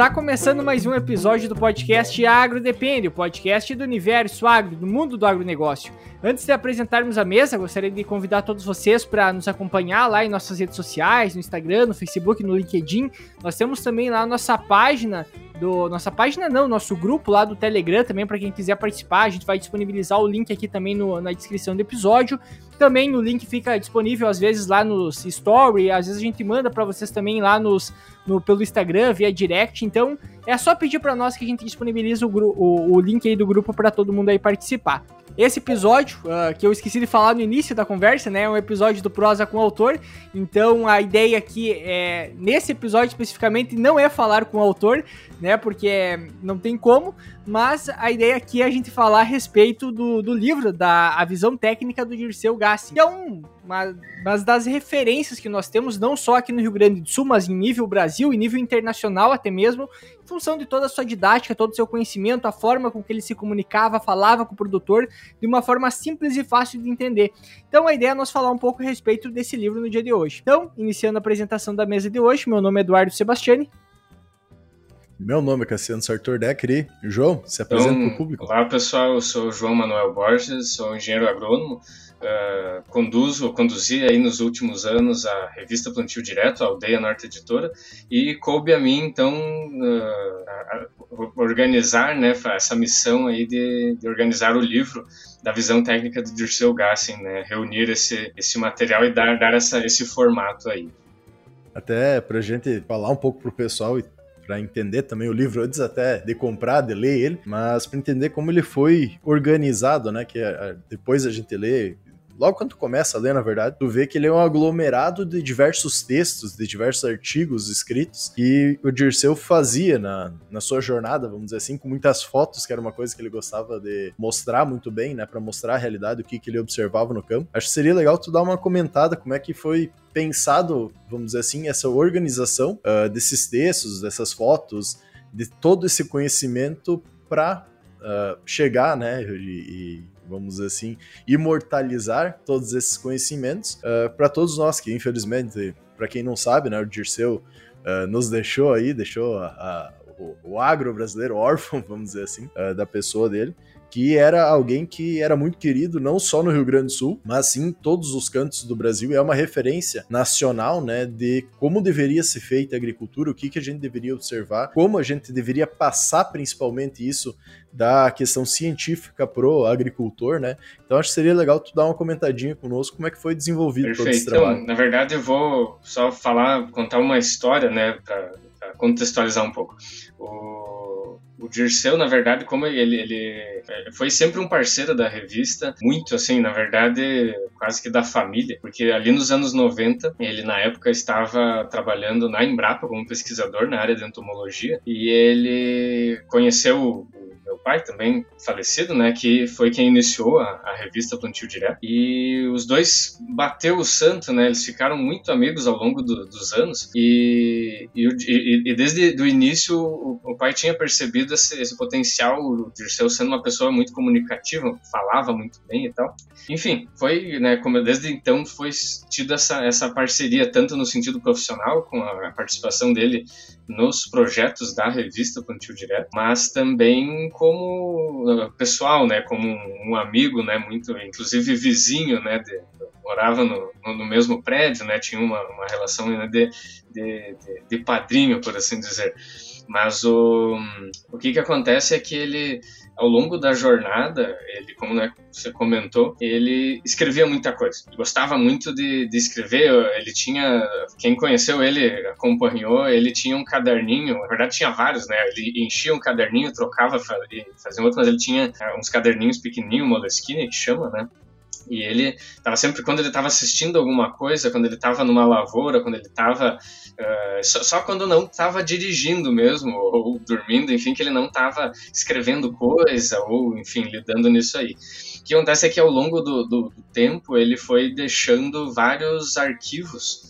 Está começando mais um episódio do podcast Agro Depende, o podcast do universo agro, do mundo do agronegócio. Antes de apresentarmos a mesa, gostaria de convidar todos vocês para nos acompanhar lá em nossas redes sociais, no Instagram, no Facebook, no LinkedIn. Nós temos também lá a nossa página do nossa página não, nosso grupo lá do Telegram também para quem quiser participar, a gente vai disponibilizar o link aqui também no, na descrição do episódio. Também o link fica disponível às vezes lá nos story, às vezes a gente manda para vocês também lá nos no, pelo Instagram via direct. Então é só pedir para nós que a gente disponibiliza o, o, o link aí do grupo para todo mundo aí participar. Esse episódio, uh, que eu esqueci de falar no início da conversa, né? É um episódio do Prosa com o autor. Então a ideia aqui é, nesse episódio especificamente, não é falar com o autor, né? Porque não tem como. Mas a ideia aqui é a gente falar a respeito do, do livro, da a visão técnica do Dirceu Gassi, que é um, uma, uma das referências que nós temos, não só aqui no Rio Grande do Sul, mas em nível Brasil, em nível internacional até mesmo, em função de toda a sua didática, todo o seu conhecimento, a forma com que ele se comunicava, falava com o produtor, de uma forma simples e fácil de entender. Então a ideia é nós falar um pouco a respeito desse livro no dia de hoje. Então, iniciando a apresentação da mesa de hoje, meu nome é Eduardo Sebastiani, meu nome é Cassiano Sartor Decri. João, se apresenta então, para o público. Olá, pessoal. Eu sou João Manuel Borges, sou engenheiro agrônomo. Uh, conduzo, conduzi aí nos últimos anos a revista Plantio Direto, a Aldeia Norte Editora, e coube a mim, então, uh, a, a organizar né, essa missão aí de, de, organizar o livro da visão técnica do Dirceu Gassin, né, reunir esse, esse material e dar, dar essa, esse formato aí. Até para a gente falar um pouco para o pessoal e para entender também o livro antes até de comprar, de ler ele, mas para entender como ele foi organizado, né? Que é, depois a gente lê logo quando tu começa a ler, na verdade, tu vê que ele é um aglomerado de diversos textos, de diversos artigos escritos que o Dirceu fazia na, na sua jornada, vamos dizer assim, com muitas fotos, que era uma coisa que ele gostava de mostrar muito bem, né, para mostrar a realidade, o que, que ele observava no campo. Acho que seria legal tu dar uma comentada como é que foi pensado, vamos dizer assim, essa organização uh, desses textos, dessas fotos, de todo esse conhecimento para uh, ah, chegar, né, e, e vamos dizer assim, imortalizar todos esses conhecimentos uh, para todos nós que, infelizmente, para quem não sabe, né, o Dirceu nos deixou aí, deixou a, a, o, o, agro brasileiro órfão, vamos dizer assim, da pessoa dele que era alguém que era muito querido não só no Rio Grande do Sul, mas sim em todos os cantos do Brasil. E é uma referência nacional, né, de como deveria ser feita a agricultura, o que, que a gente deveria observar, como a gente deveria passar principalmente isso da questão científica pro agricultor, né? Então acho que seria legal tu dar uma comentadinha conosco como é que foi desenvolvido Perfeito. todo esse trabalho. Então, na verdade eu vou só falar, contar uma história, né, para contextualizar um pouco. O o Dirceu, na verdade, como ele, ele foi sempre um parceiro da revista, muito assim, na verdade, quase que da família, porque ali nos anos 90, ele na época estava trabalhando na Embrapa como pesquisador na área de entomologia e ele conheceu pai, também falecido, né, que foi quem iniciou a, a, revista Plantio Direto. E os dois bateu o santo, né, eles ficaram muito amigos ao longo do, dos anos. E, e, e, e desde o início o, o, pai tinha percebido esse, esse potencial, o Dirceu sendo uma pessoa muito comunicativa, falava muito bem e tal. Enfim, foi, né, como desde então foi tido essa, essa parceria, tanto no sentido profissional, com a participação dele nos projetos da revista Plantio Direto, mas também como uh, pessoal, né, como um, amigo, né, muito, inclusive vizinho, né, de, morava no, no, mesmo prédio, né, tinha uma, uma relação né, de, de, de padrinho, por assim dizer. Mas o, o que, que acontece é que ele, ao longo da jornada, ele, como né, você comentou, ele escrevia muita coisa. Ele gostava muito de, de escrever. Ele tinha, quem conheceu ele, acompanhou, ele tinha um caderninho, na verdade tinha vários, né? Ele enchia um caderninho, trocava fazia outro, mas ele tinha é, uns caderninhos pequenininhos, Moleskine, que chama, né? E ele estava sempre, quando ele estava assistindo alguma coisa, quando ele estava numa lavoura, quando ele estava. Uh, só, só, quando não estava dirigindo mesmo, ou, dormindo, enfim, que ele não estava escrevendo coisa, ou, enfim, lidando nisso aí. O que acontece é que ao longo do, do, do tempo ele foi deixando vários arquivos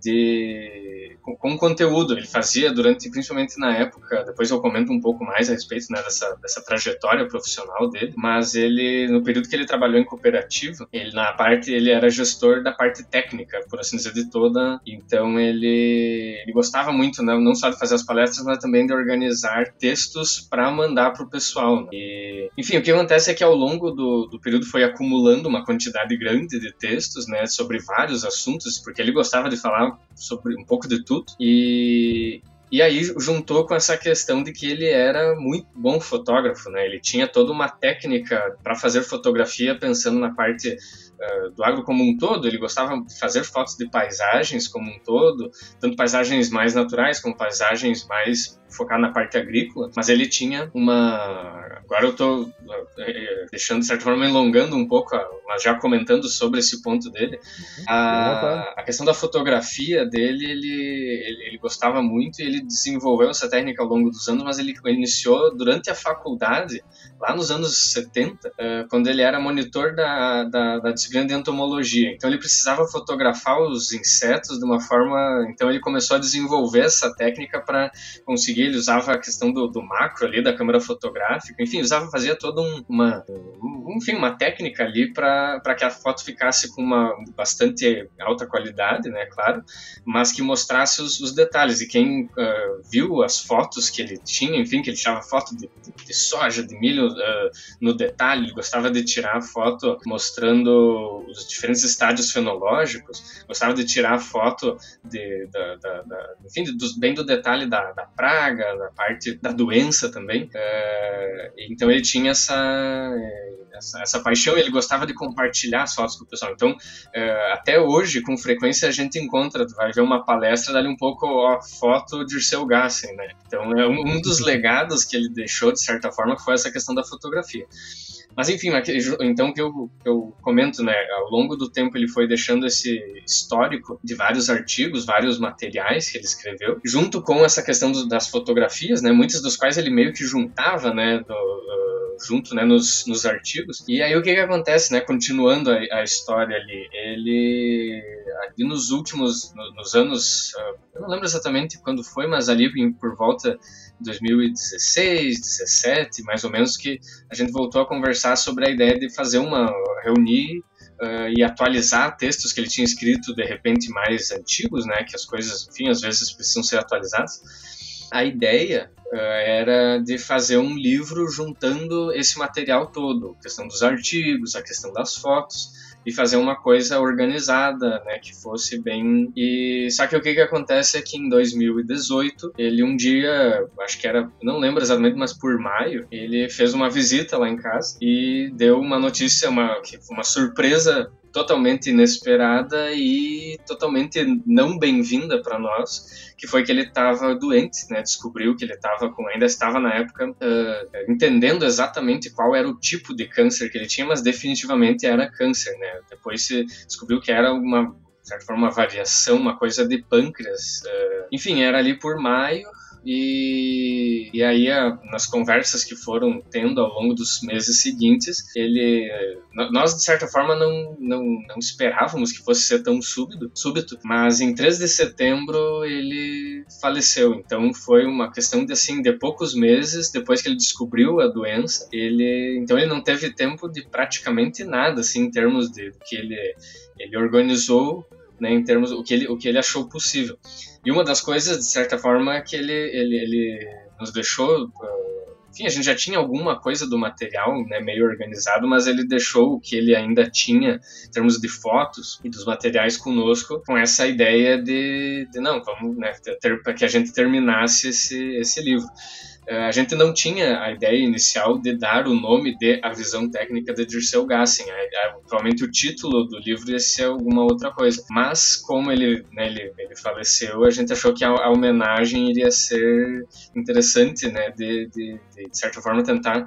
de com, com, conteúdo. Ele fazia durante, principalmente na época, depois eu comento um pouco mais a respeito né, dessa, dessa trajetória profissional dele, mas ele, no período que ele trabalhou em cooperativa, ele na parte, ele era gestor da parte técnica, por assim dizer, de toda, então ele, ele gostava muito, né, não só de fazer as palestras, mas também de organizar textos para mandar para o pessoal. Né? E, enfim, o que acontece é que ao longo do, do período foi acumulando uma quantidade grande de textos, né, sobre vários assuntos, porque ele gostava de falar sobre um pouco de tudo. E, e aí juntou com essa questão de que ele era muito bom fotógrafo, né? Ele tinha toda uma técnica para fazer fotografia pensando na parte uh, do agro como um todo. Ele gostava de fazer fotos de paisagens como um todo, tanto paisagens mais naturais como paisagens mais focar na parte agrícola, mas ele tinha uma. Agora eu estou eh, deixando de certa forma alongando um pouco, mas já comentando sobre esse ponto dele. Uhum. A, a questão da fotografia dele, ele, ele, ele, gostava muito e ele desenvolveu essa técnica ao longo dos anos, mas ele iniciou durante a faculdade, lá nos anos 70, eh, quando ele era monitor da, da, da disciplina de entomologia. Então ele precisava fotografar os insetos de uma forma. Então ele começou a desenvolver essa técnica para conseguir ele usava a questão do, do macro ali, da câmera fotográfica, enfim, usava, fazia toda um, uma, um, enfim, uma técnica ali para que a foto ficasse com uma bastante alta qualidade, né, claro, mas que mostrasse os, os detalhes. E quem uh, viu as fotos que ele tinha, enfim, que ele tirava foto de, de, soja, de milho uh, no detalhe, ele gostava de tirar foto mostrando os diferentes estádios fenológicos, gostava de tirar foto de, da, da, da enfim, do, bem do detalhe da, da praga, praga, da parte da doença também. É, então ele tinha essa, essa, essa, paixão, ele gostava de compartilhar as fotos com o pessoal. Então, é, até hoje, com frequência, a gente encontra, vai ver uma palestra dali um pouco a foto de Irceu Gassen, né? Então, é um, um dos legados que ele deixou, de certa forma, foi essa questão da fotografia. Mas enfim, então que eu, eu comento, né, ao longo do tempo ele foi deixando esse histórico de vários artigos, vários materiais que ele escreveu, junto com essa questão do, das fotografias, né, muitas dos quais ele meio que juntava, né, do, uh, junto, né, nos, nos artigos. E aí o que que acontece, né, continuando a, a história ali, ele ali nos últimos, no, nos anos, uh, eu não lembro exatamente quando foi, mas ali por volta 2016, 17, mais ou menos, que a gente voltou a conversar sobre a ideia de fazer uma reunir uh, e atualizar textos que ele tinha escrito de repente mais antigos, né? Que as coisas, enfim, às vezes precisam ser atualizadas. A ideia uh, era de fazer um livro juntando esse material todo, a questão dos artigos, a questão das fotos e fazer uma coisa organizada, né, que fosse bem. E só que o que que acontece é que em 2018 ele um dia, acho que era, não lembro exatamente, mas por maio ele fez uma visita lá em casa e deu uma notícia, uma uma surpresa totalmente inesperada e totalmente não bem-vinda para nós, que foi que ele estava doente, né? Descobriu que ele estava com, ainda estava na época uh, entendendo exatamente qual era o tipo de câncer que ele tinha, mas definitivamente era câncer, né? Depois se descobriu que era uma de certa forma, uma variação, uma coisa de pâncreas. Uh, enfim, era ali por maio, e, e aí, a, nas conversas que foram tendo ao longo dos meses seguintes, ele, nós de certa forma não, não, não esperávamos que fosse ser tão súbito, súbito, mas em 3 de setembro ele faleceu. Então foi uma questão de assim, de poucos meses depois que ele descobriu a doença, ele, então ele não teve tempo de praticamente nada, assim, em termos de que ele, ele organizou né, em termos o que ele o que ele achou possível. E uma das coisas, de certa forma, é que ele ele, ele nos deixou uh, enfim, a gente já tinha alguma coisa do material né, meio organizado, mas ele deixou o que ele ainda tinha em termos de fotos e dos materiais conosco, com essa ideia de, de não, vamos, né, para que a gente terminasse esse, esse livro. É, a gente não tinha a ideia inicial de dar o nome de A Visão Técnica de Dirceu Gassen. Provavelmente o título do livro ia ser alguma outra coisa. Mas, como ele, né, ele, ele faleceu, a gente achou que a, a homenagem iria ser interessante, né, de, de, de, de certa forma tentar uh,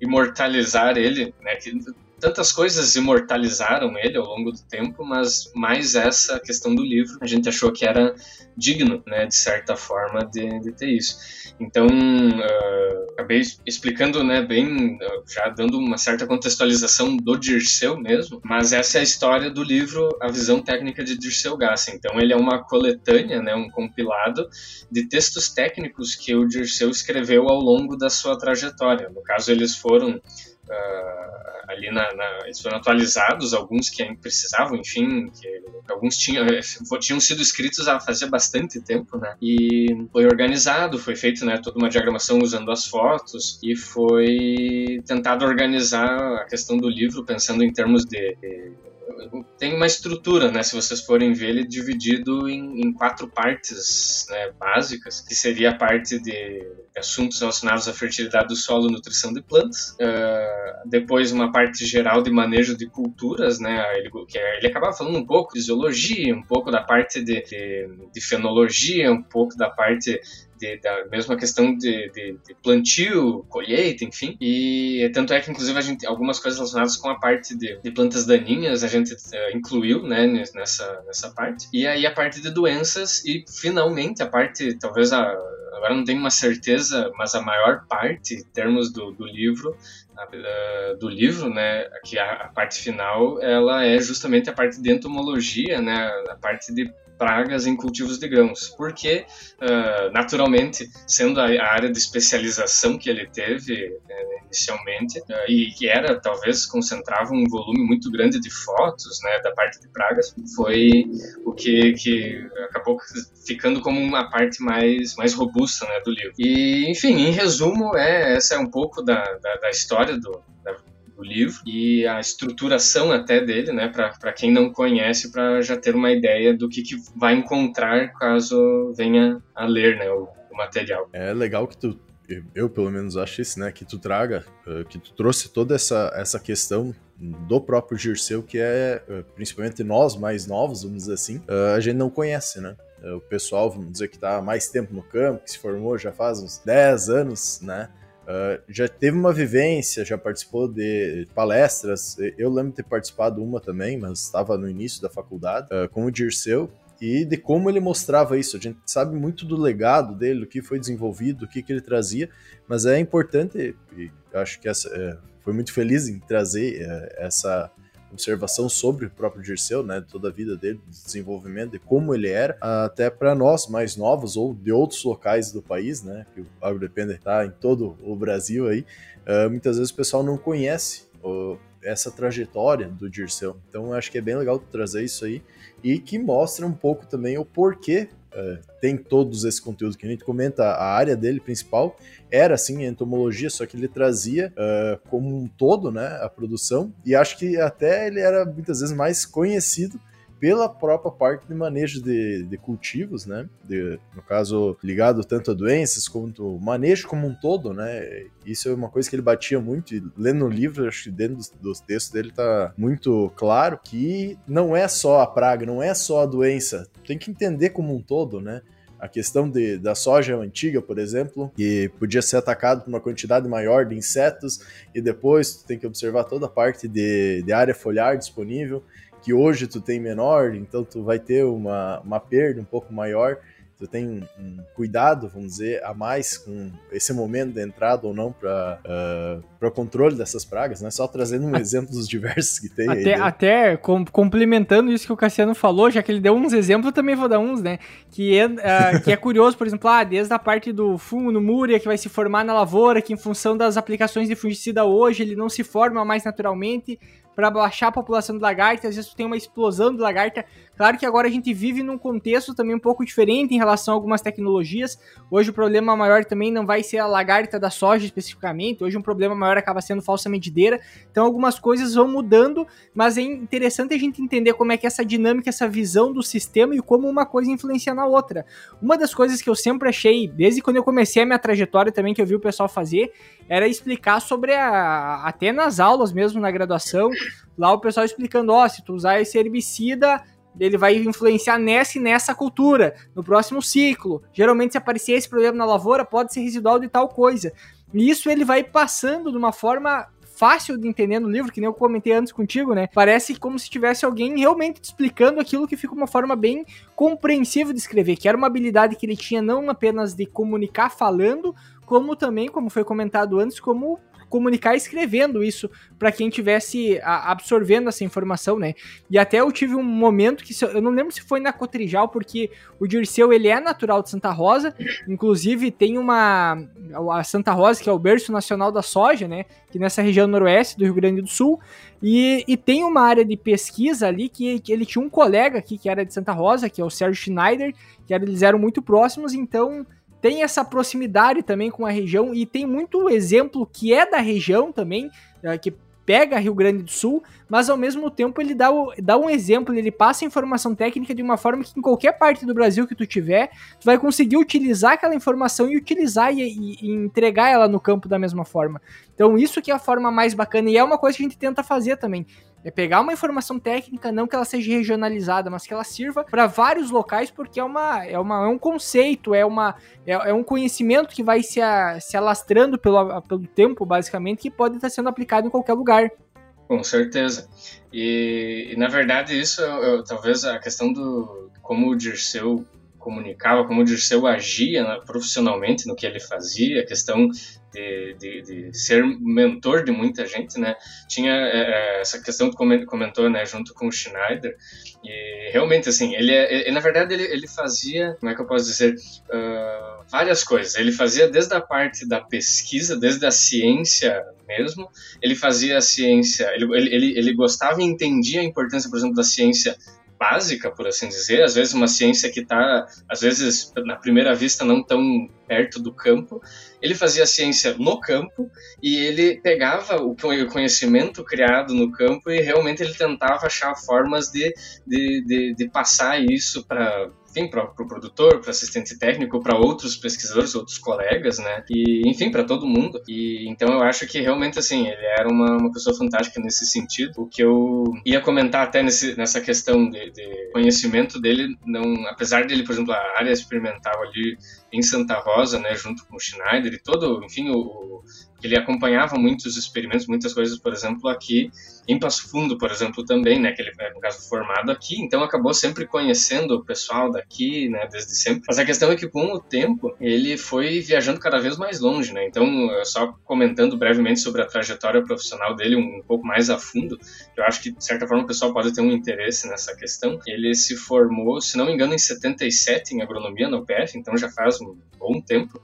imortalizar ele, né, que tantas coisas imortalizaram ele ao longo do tempo, mas mais essa questão do livro a gente achou que era digno, né, de certa forma, de, de ter isso. Então, uh, acabei explicando, né, bem, uh, já dando uma certa contextualização do Dirceu mesmo, mas essa é a história do livro A Visão Técnica de Dirceu Gassi. Então, ele é uma coletânea, né, um compilado de textos técnicos que o Dirceu escreveu ao longo da sua trajetória. No caso, eles foram Uh, ali na, na, eles foram atualizados, alguns que precisavam, enfim, que alguns tinham, eh, tinham sido escritos há fazia bastante tempo, né? E foi organizado, foi feito, né, toda uma diagramação usando as fotos e foi tentado organizar a questão do livro pensando em termos de, de tem uma estrutura, né? Se vocês forem ver, ele é dividido em, em quatro partes né, básicas, que seria a parte de assuntos relacionados à fertilidade do solo, nutrição de plantas. Uh, depois uma parte geral de manejo de culturas, né? Ele, que é, ele acabava falando um pouco de zoologia, um pouco da parte de, de, de fenologia, um pouco da parte de, da mesma questão de, de, de, plantio, colheita, enfim. E tanto é que, inclusive, a gente, algumas coisas relacionadas com a parte de, de plantas daninhas a gente uh, incluiu né, nessa, nessa parte. E aí a parte de doenças e, finalmente, a parte, talvez a agora não tenho uma certeza, mas a maior parte, em termos do, do livro, a, do livro, né, que a, a, parte final, ela é justamente a parte de entomologia, né, a parte de pragas em cultivos de grãos, porque uh, naturalmente, sendo a, área de especialização que ele teve uh, inicialmente uh, e que era talvez concentrava um volume muito grande de fotos, né, da parte de pragas, foi o que, que acabou ficando como uma parte mais mais robusta, né, do livro. E enfim, em resumo, é essa é um pouco da, da, da história do, da, o livro e a estruturação até dele, né, para quem não conhece, para já ter uma ideia do que, que vai encontrar caso venha a ler, né, o, o material. É legal que tu eu pelo menos acho isso, né, que tu traga, eh, que tu trouxe toda essa, essa questão do próprio Girceu, que é, eh, principalmente nós mais novos, vamos dizer assim, eh, a gente não conhece, né? O pessoal, vamos dizer, que está mais tempo no campo, que se formou já faz uns 10 anos, né? Uh, já teve uma vivência, já participou de palestras. Eu lembro de ter participado uma também, mas estava no início da faculdade, uh, com o Dirceu, e de como ele mostrava isso. A gente sabe muito do legado dele, do que foi desenvolvido, do que, que ele trazia, mas é importante, e acho que essa, é, foi muito feliz em trazer é, essa observação sobre o próprio Dirceu, né, toda a vida dele, desenvolvimento, de como ele era, até para nós mais novos ou de outros locais do país, né, que o AgroDepender está em todo o Brasil aí, uh, muitas vezes o pessoal não conhece essa trajetória do Dirceu. Então acho que é bem legal trazer isso aí e que mostra um pouco também o porquê uh, tem todos esse conteúdo que a gente comenta. A área dele principal era assim entomologia, só que ele trazia uh, como um todo, né, a produção. E acho que até ele era muitas vezes mais conhecido pela própria parte de manejo de, de cultivos, né? De, no caso, ligado tanto a doenças quanto manejo como um todo, né? Isso é uma coisa que ele batia muito, e lendo o livro, acho que dentro dos, dos textos dele tá muito claro que não é só a praga, não é só a doença, tem que entender como um todo, né? A questão de, da soja antiga, por exemplo, que podia ser atacado por uma quantidade maior de insetos, e depois tu tem que observar toda a parte de, de área foliar disponível que hoje tu tem menor, então tu vai ter uma, uma perda um pouco maior, tu tem um, um cuidado, vamos dizer, a mais com esse momento de entrada ou não para uh, ah, o controle dessas pragas, né? Só trazendo um exemplo dos diversos que tem. Até, aí, até com, complementando isso que o Cassiano falou, já que ele deu uns exemplos, eu também vou dar uns, né? Que é, uh, que é curioso, por exemplo, ah, desde a parte do fungo no múria que vai se formar na lavoura, que em função das aplicações de fungicida hoje ele não se forma mais naturalmente, para baixar a população de lagarta, às vezes tu tem uma explosão de lagarta. Claro que agora a gente vive num contexto também um pouco diferente em relação a algumas tecnologias. Hoje o problema maior também não vai ser a lagarta da soja especificamente, hoje um problema maior acaba sendo falsa medideira. Então algumas coisas vão mudando, mas é interessante a gente entender como é que essa dinâmica, essa visão do sistema e como uma coisa influencia na outra. Uma das coisas que eu sempre achei, desde quando eu comecei a minha trajetória também, que eu vi o pessoal fazer, era explicar sobre a. até nas aulas mesmo na graduação, lá o pessoal explicando, ó, oh, se tu usar esse herbicida, ele vai influenciar nessa e nessa cultura, no próximo ciclo. Geralmente, se aparecer esse problema na lavoura, pode ser residual de tal coisa. E isso ele vai passando de uma forma fácil de entender no livro, que nem eu comentei antes contigo, né? Parece como se tivesse alguém realmente explicando aquilo que fica uma forma bem compreensível de escrever, que era uma habilidade que ele tinha não apenas de comunicar falando, como também, como foi comentado antes, como comunicar escrevendo isso para quem tivesse absorvendo essa informação, né? E até eu tive um momento que eu não lembro se foi na Cotrijal, porque o Dirceu ele é natural de Santa Rosa, inclusive tem uma a Santa Rosa que é o berço nacional da soja, né? Que nessa região noroeste do Rio Grande do Sul e, e tem uma área de pesquisa ali que, que ele tinha um colega aqui que era de Santa Rosa, que é o Sérgio Schneider, que era, eles eram muito próximos, então tem essa proximidade também com a região e tem muito exemplo que é da região também, eh, que pega Rio Grande do Sul, mas ao mesmo tempo ele dá, o, dá um exemplo, ele passa informação técnica de uma forma que em qualquer parte do Brasil que tu tiver, tu vai conseguir utilizar aquela informação e utilizar e, e, e entregar ela no campo da mesma forma. Então isso que é a forma mais bacana e é uma coisa que a gente tenta fazer também. É pegar uma informação técnica, não que ela seja regionalizada, mas que ela sirva para vários locais, porque é, uma, é, uma, é um conceito, é, uma, é, é um conhecimento que vai se, a, se alastrando pelo, pelo tempo, basicamente, que pode estar sendo aplicado em qualquer lugar. Com certeza. E, e na verdade, isso eu, talvez a questão do como o Dirceu comunicava, como o Dirceu agia né, profissionalmente no que ele fazia, a questão de, de, de, ser mentor de muita gente, né? Tinha é, é essa questão que comentou, né, junto com o Schneider, e realmente, assim, ele, é, ele na verdade, ele, ele fazia, como é que eu posso dizer, uh, várias coisas. Ele fazia desde a parte da pesquisa, desde a ciência mesmo, ele fazia a ciência, ele, ele, ele gostava e entendia a importância, por exemplo, da ciência básica, por assim dizer, às vezes uma ciência que está, às vezes, na primeira vista, não tão perto do campo. Ele fazia ciência no campo e ele pegava o conhecimento criado no campo e realmente ele tentava achar formas de, de, de, de passar isso para enfim, para o pro produtor, para assistente técnico, para outros pesquisadores, outros colegas, né? E, enfim, para todo mundo. E então eu acho que realmente, assim, ele era uma, uma pessoa fantástica nesse sentido. O que eu ia comentar até nesse, nessa questão de, de conhecimento dele, não, apesar dele, por exemplo, a área experimental ali em Santa Rosa, né, junto com o Schneider e todo, enfim, o, ele acompanhava muitos experimentos, muitas coisas, por exemplo, aqui em Passo Fundo, por exemplo, também, né, que ele é, no caso, formado aqui, então acabou sempre conhecendo o pessoal daqui, né, desde sempre. Mas a questão é que com o tempo, ele foi viajando cada vez mais longe, né, então, só comentando brevemente sobre a trajetória profissional dele um, pouco mais a fundo, eu acho que, de certa forma, o pessoal pode ter um interesse nessa questão. Ele se formou, se não me engano, em 77 em agronomia na UPF, então já faz um bom tempo,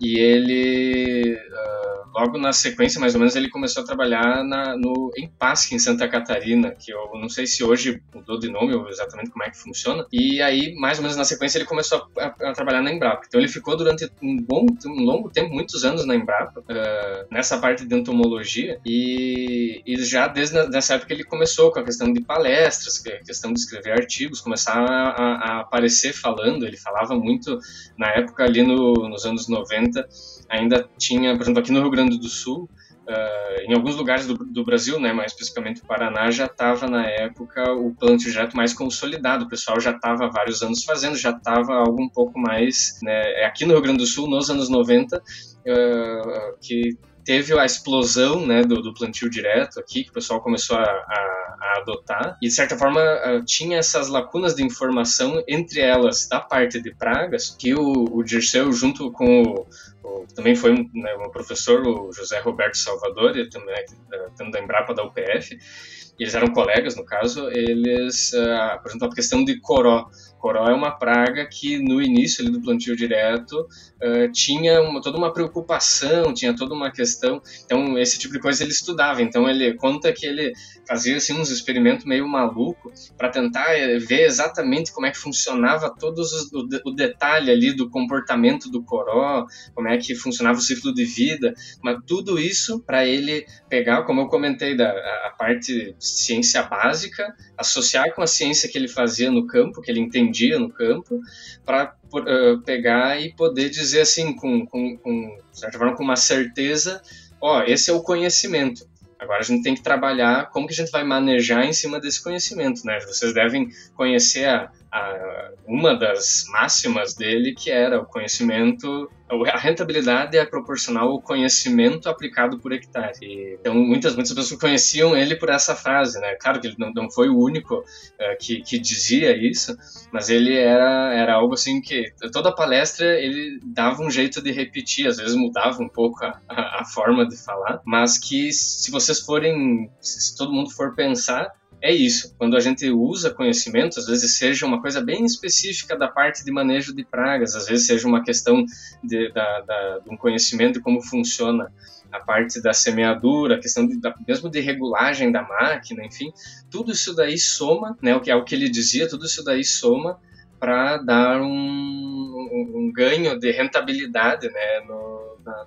e ele, uh, logo na sequência, mais ou menos, ele começou a trabalhar na, no, em Pasque, em Santa Catarina, que eu não sei se hoje mudou de nome ou exatamente como é que funciona. E aí, mais ou menos na sequência, ele começou a, a, a trabalhar na Embrapa. Então ele ficou durante um bom, um longo tempo, muitos anos na Embrapa, uh, nessa parte de entomologia. E, e já desde essa época ele começou com a questão de palestras, a questão de escrever artigos, começar a, a aparecer falando. Ele falava muito na época ali no, nos anos 90 ainda tinha, por exemplo, aqui no Rio Grande do Sul, uh, em alguns lugares do, do, Brasil, né, mais especificamente o Paraná, já estava na época o plantio direto mais consolidado. O pessoal já estava há vários anos fazendo, já estava algo um pouco mais. Né, é aqui no Rio Grande do Sul, nos anos 90, uh, ah, que teve a explosão né, do, do, plantio direto aqui, que o pessoal começou a, a, a, adotar, e de certa forma ah, tinha essas lacunas de informação, entre elas da parte de pragas, que o, o Dirceu, junto com o, também foi um, né, um, professor, o José Roberto Salvador, ele também é da Embrapa da UPF, eles eram colegas no caso, eles, uh, a questão de coró, Coró é uma praga que no início ali, do plantio direto uh, tinha uma, toda uma preocupação, tinha toda uma questão. Então, esse tipo de coisa ele estudava. Então, ele conta que ele fazia assim, uns experimentos meio maluco para tentar eh, ver exatamente como é que funcionava todos os, o, o, detalhe ali do comportamento do coró, como é que funcionava o ciclo de vida. Mas tudo isso para ele pegar, como eu comentei, da, a parte ciência básica, associar com a ciência que ele fazia no campo, que ele entendia dia no campo, para uh, eh, pegar e poder dizer assim, com, com, com, certa forma, com uma certeza, ó, esse é o conhecimento. Agora a gente tem que trabalhar como que a gente vai manejar em cima desse conhecimento, né? Vocês devem conhecer a, a, uma das máximas dele, que era o conhecimento, a rentabilidade é proporcional ao conhecimento aplicado por hectare. E, então, muitas, muitas pessoas conheciam ele por essa frase, né? Claro que ele não, não foi o único uh, que, que dizia isso, mas ele era, era algo assim que toda palestra ele dava um jeito de repetir, às vezes mudava um pouco a, a, a forma de falar, mas que se vocês forem, se todo mundo for pensar, é isso. Quando a gente usa conhecimento, às vezes seja uma coisa bem específica da parte de manejo de pragas, às vezes seja uma questão de, da, da, de um conhecimento de como funciona a parte da semeadura, a questão de, da, mesmo de regulagem da máquina, enfim, tudo isso daí soma, né, o que é o que ele dizia, tudo isso daí soma para dar um, um, um, ganho de rentabilidade né, no,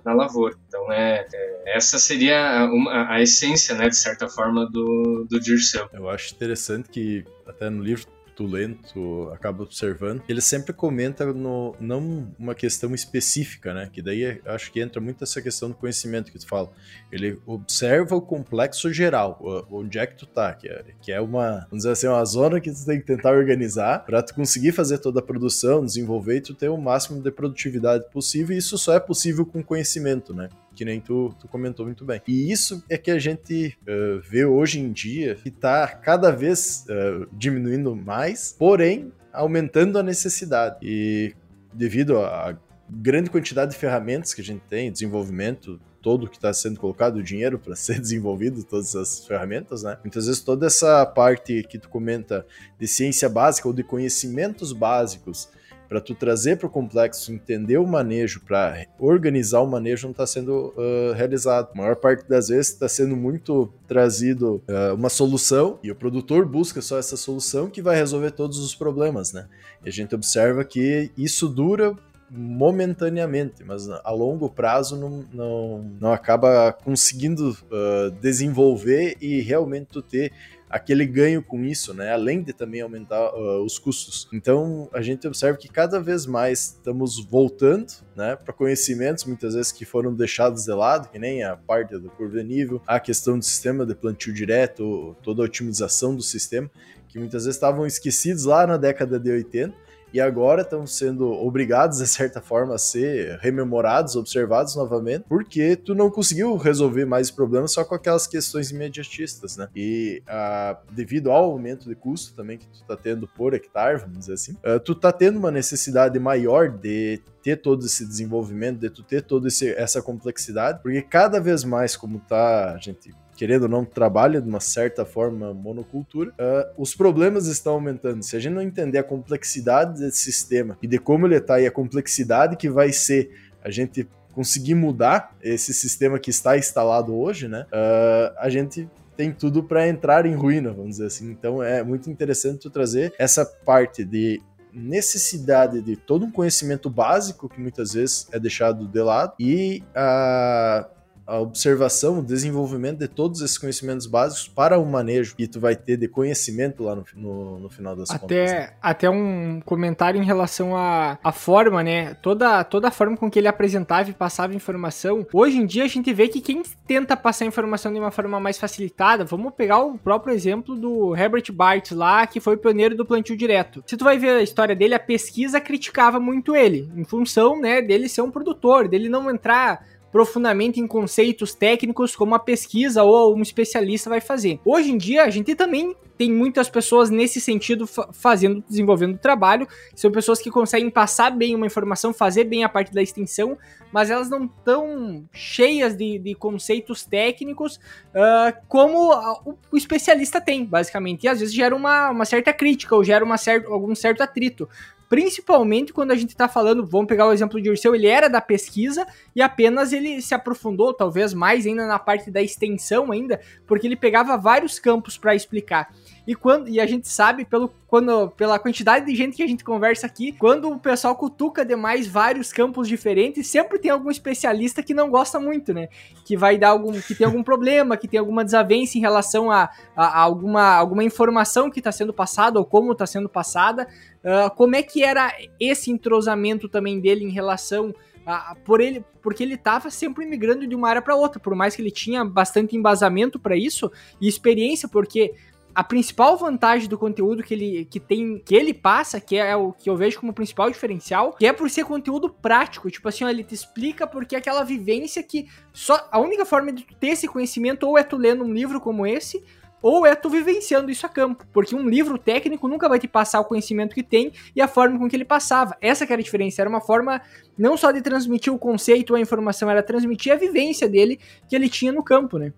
na, lavoura. Então, é, é essa seria a, uma, a, essência, né, de certa forma, do, do Dirceu. Eu acho interessante que, até no livro, tu lendo, tu acaba observando, ele sempre comenta no, não uma questão específica, né? Que daí acho que entra muito essa questão do conhecimento que tu fala. Ele observa o complexo geral, onde é que tu tá, que é, que é uma, vamos dizer assim, uma zona que tu tem que tentar organizar para tu conseguir fazer toda a produção, desenvolver e tu ter o máximo de produtividade possível, e isso só é possível com conhecimento, né? Que nem tu, tu comentou muito bem. E isso é que a gente uh, vê hoje em dia que está cada vez uh, diminuindo mais, porém aumentando a necessidade. E devido à grande quantidade de ferramentas que a gente tem, desenvolvimento, todo que está sendo colocado, o dinheiro para ser desenvolvido, todas as ferramentas, né? Muitas vezes toda essa parte que tu comenta de ciência básica ou de conhecimentos básicos para tu trazer para o complexo, entender o manejo, para organizar o manejo, não está sendo uh, realizado. A maior parte das vezes está sendo muito trazido uh, uma solução e o produtor busca só essa solução que vai resolver todos os problemas, né? E a gente observa que isso dura momentaneamente, mas a longo prazo não, não, não acaba conseguindo uh, desenvolver e realmente ter aquele ganho com isso, né? Além de também aumentar uh, os custos. Então a gente observa que cada vez mais estamos voltando, né, para conhecimentos muitas vezes que foram deixados de lado, que nem a parte do curva de nível, a questão do sistema de plantio direto, toda a otimização do sistema, que muitas vezes estavam esquecidos lá na década de 80 e agora estão sendo obrigados, de certa forma, a ser rememorados, observados novamente, porque tu não conseguiu resolver mais problemas só com aquelas questões imediatistas, né? E uh, devido ao aumento de custo também que tu tá tendo por hectare, vamos dizer assim, uh, tu tá tendo uma necessidade maior de ter todo esse desenvolvimento, de tu ter toda essa complexidade, porque cada vez mais, como tá, a gente querendo ou não, trabalha de uma certa forma monocultura, uh, os problemas estão aumentando. Se a gente não entender a complexidade desse sistema e de como ele está e a complexidade que vai ser a gente conseguir mudar esse sistema que está instalado hoje, né? Uh, a gente tem tudo para entrar em ruína, vamos dizer assim. Então é muito interessante tu trazer essa parte de necessidade de todo um conhecimento básico que muitas vezes é deixado de lado e a a observação, o desenvolvimento de todos esses conhecimentos básicos para o manejo que tu vai ter de conhecimento lá no, no, no final das até, contas. Né? Até um comentário em relação à, à forma, né? Toda, toda a forma com que ele apresentava e passava informação. Hoje em dia a gente vê que quem tenta passar informação de uma forma mais facilitada, vamos pegar o próprio exemplo do Herbert Bart lá, que foi o pioneiro do plantio direto. Se tu vai ver a história dele, a pesquisa criticava muito ele, em função, né, dele ser um produtor, dele não entrar profundamente em conceitos técnicos como a pesquisa ou um especialista vai fazer. Hoje em dia, a gente também tem muitas pessoas nesse sentido fazendo, desenvolvendo trabalho. São pessoas que conseguem passar bem uma informação, fazer bem a parte da extensão, mas elas não estão cheias de, de, conceitos técnicos uh, como o, o, especialista tem, basicamente. E às vezes gera uma, uma certa crítica ou gera uma algum certo atrito. Principalmente quando a gente está falando, vamos pegar o exemplo de Ursel, ele era da pesquisa e apenas ele se aprofundou, talvez mais ainda na parte da extensão ainda, porque ele pegava vários campos para explicar. E quando e a gente sabe pelo quando pela quantidade de gente que a gente conversa aqui, quando o pessoal cutuca demais vários campos diferentes, sempre tem algum especialista que não gosta muito, né? Que vai dar algum que tem algum problema, que tem alguma desavença em relação a, a, a alguma alguma informação que está sendo passada ou como está sendo passada. Uh, como é que era esse entrosamento também dele em relação a, por ele, porque ele estava sempre migrando de uma área para outra, por mais que ele tinha bastante embasamento para isso e experiência, porque a principal vantagem do conteúdo que ele, que tem, que ele passa, que é o que eu vejo como principal diferencial, que é por ser conteúdo prático. Tipo assim, ele te explica porque aquela vivência que só a única forma de tu ter esse conhecimento ou é tu lendo um livro como esse, ou é tu vivenciando isso a campo. Porque um livro técnico nunca vai te passar o conhecimento que tem e a forma com que ele passava. Essa era a diferença. Era uma forma não só de transmitir o conceito, a informação, era transmitir a vivência dele que ele tinha no campo, né?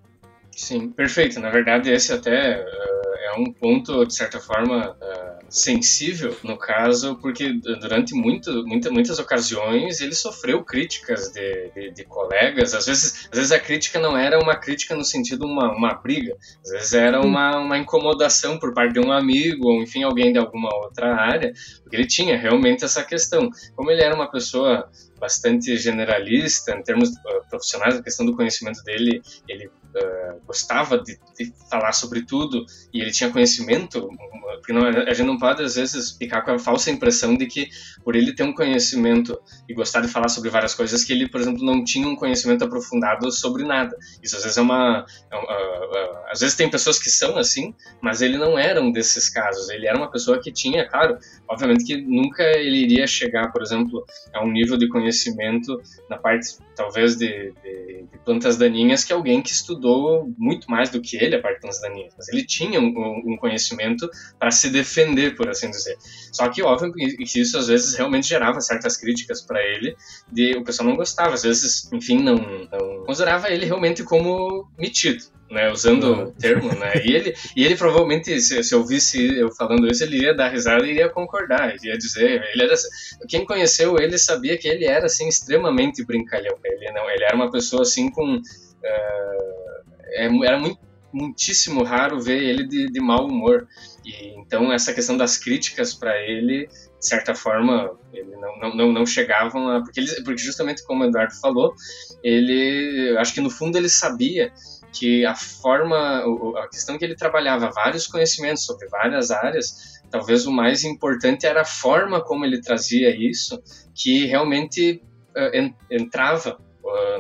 Sim, perfeito. Na verdade, esse até é um ponto, de certa forma, uh, sensível, no caso, porque durante muito, muita, muitas ocasiões ele sofreu críticas de, de, de, colegas. Às vezes, às vezes a crítica não era uma crítica no sentido uma, uma briga, às vezes era uma, uma incomodação por parte de um amigo, ou enfim, alguém de alguma outra área, porque ele tinha realmente essa questão. Como ele era uma pessoa bastante generalista em termos uh, profissionais, a questão do conhecimento dele, ele uh, gostava de, de, falar sobre tudo e ele tinha conhecimento, porque não, a gente não pode às vezes ficar com a falsa impressão de que por ele ter um conhecimento e gostar de falar sobre várias coisas que ele, por exemplo, não tinha um conhecimento aprofundado sobre nada. Isso às vezes é uma, é uma uh, às vezes tem pessoas que são assim, mas ele não era um desses casos. Ele era uma pessoa que tinha, claro, obviamente que nunca ele iria chegar, por exemplo, a um nível de conhecimento na parte talvez de, de, de plantas daninhas que alguém que estudou muito mais do que ele a parte daninhas. Mas ele tinha um, um conhecimento para se defender, por assim dizer. Só que óbvio que isso às vezes realmente gerava certas críticas para ele, de o pessoal não gostava, às vezes, enfim, não, não considerava ele realmente como metido né, usando o termo, né, e ele, e ele provavelmente, se, se ouvisse eu falando isso, ele ia dar risada e iria concordar, ele ia dizer, ele era, quem conheceu ele sabia que ele era, assim, extremamente brincalhão, ele não, ele era uma pessoa, assim, com, uh, era muito, muitíssimo raro ver ele de, de mau humor, e então essa questão das críticas para ele, de certa forma, ele não, não, não, não chegavam a, porque, ele, porque justamente como o Eduardo falou, ele, acho que no fundo ele sabia que a forma, a questão que ele trabalhava vários conhecimentos sobre várias áreas, talvez o mais importante era a forma como ele trazia isso, que realmente uh, entrava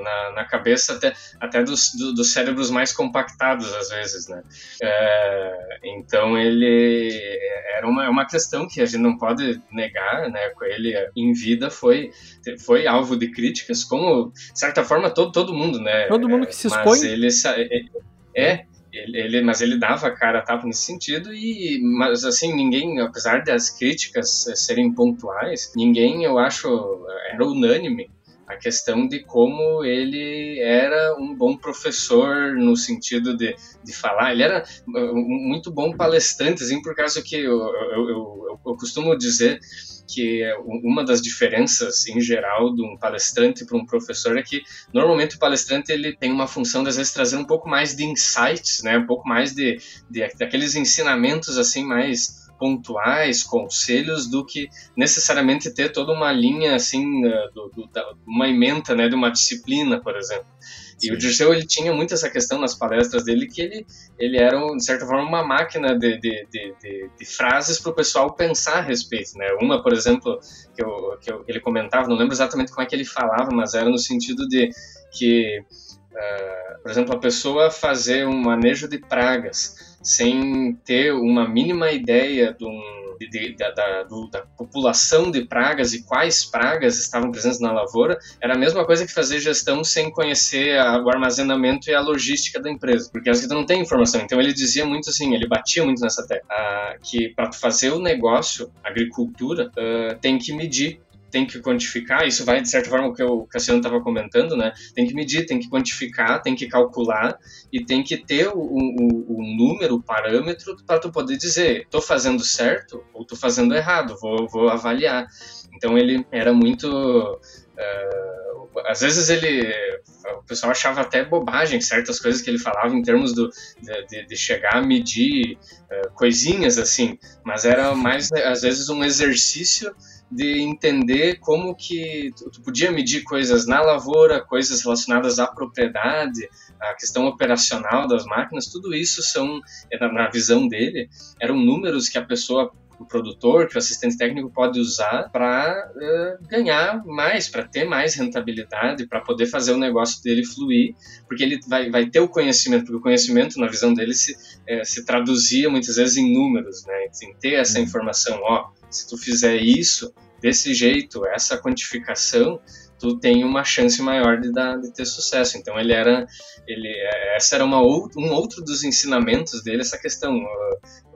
na, na, cabeça até, até dos, do, dos cérebros mais compactados às vezes, né? Uh, então ele era uma, uma questão que a gente não pode negar, né? Com ele em vida foi foi alvo de críticas, como de certa forma todo todo mundo, né? Todo mundo que se expõe. Mas ele é ele, ele, mas ele dava cara a tapa nesse sentido e mas assim ninguém apesar das críticas serem pontuais ninguém eu acho era unânime a questão de como ele era um bom professor no sentido de, de falar. Ele era um muito bom palestrante, assim, por causa que eu, eu, eu, eu costumo dizer que uma das diferenças em geral de um palestrante para um professor é que normalmente o palestrante ele tem uma função de às vezes trazer um pouco mais de insights, né, um pouco mais de, de daqueles ensinamentos assim mais pontuais, conselhos, do que necessariamente ter toda uma linha assim, eh, do, do, da, uma ementa, né, de uma disciplina, por exemplo. E Sim. o Dirceu, ele tinha muito essa questão nas palestras dele, que ele, ele era, de certa forma, uma máquina de, de, de, de, de frases para o pessoal pensar a respeito, né? Uma, por exemplo, que, eu, que, eu, que ele comentava, não lembro exatamente como é que ele falava, mas era no sentido de que, uh, por exemplo, a pessoa fazer um manejo de pragas sem ter uma mínima ideia de um, de, de, da, do, da, população de pragas e quais pragas estavam presentes na lavoura, era a mesma coisa que fazer gestão sem conhecer a, o armazenamento e a logística da empresa, porque as que não tem informação. Então ele dizia muito assim, ele batia muito nessa tecla, uh, que para fazer o negócio, agricultura, uh, tem que medir tem que quantificar, isso vai de certa forma o que o Cassiano estava comentando, né? Tem que medir, tem que quantificar, tem que calcular e tem que ter o, número, o parâmetro para tu poder dizer, estou fazendo certo ou estou fazendo errado, vou, vou avaliar. Então ele era muito Uh, às vezes ele o pessoal achava até bobagem certas coisas que ele falava em termos do, de, de chegar a medir uh, coisinhas assim mas era mais às vezes um exercício de entender como que tu, podia medir coisas na lavoura, coisas relacionadas à propriedade, a questão operacional das máquinas, tudo isso são, na visão dele, eram números que a pessoa o produtor, que o assistente técnico pode usar para uh, ganhar mais, para ter mais rentabilidade, para poder fazer o negócio dele fluir, porque ele vai, vai ter o conhecimento, porque o conhecimento, na visão dele, se, é, se traduzia muitas vezes em números, né? em ter essa uhum. informação, ó, se tu fizer isso, desse jeito, essa quantificação, tu tem uma chance maior de, dar, de ter sucesso. Então ele era, ele, essa era uma um outro dos ensinamentos dele, essa questão.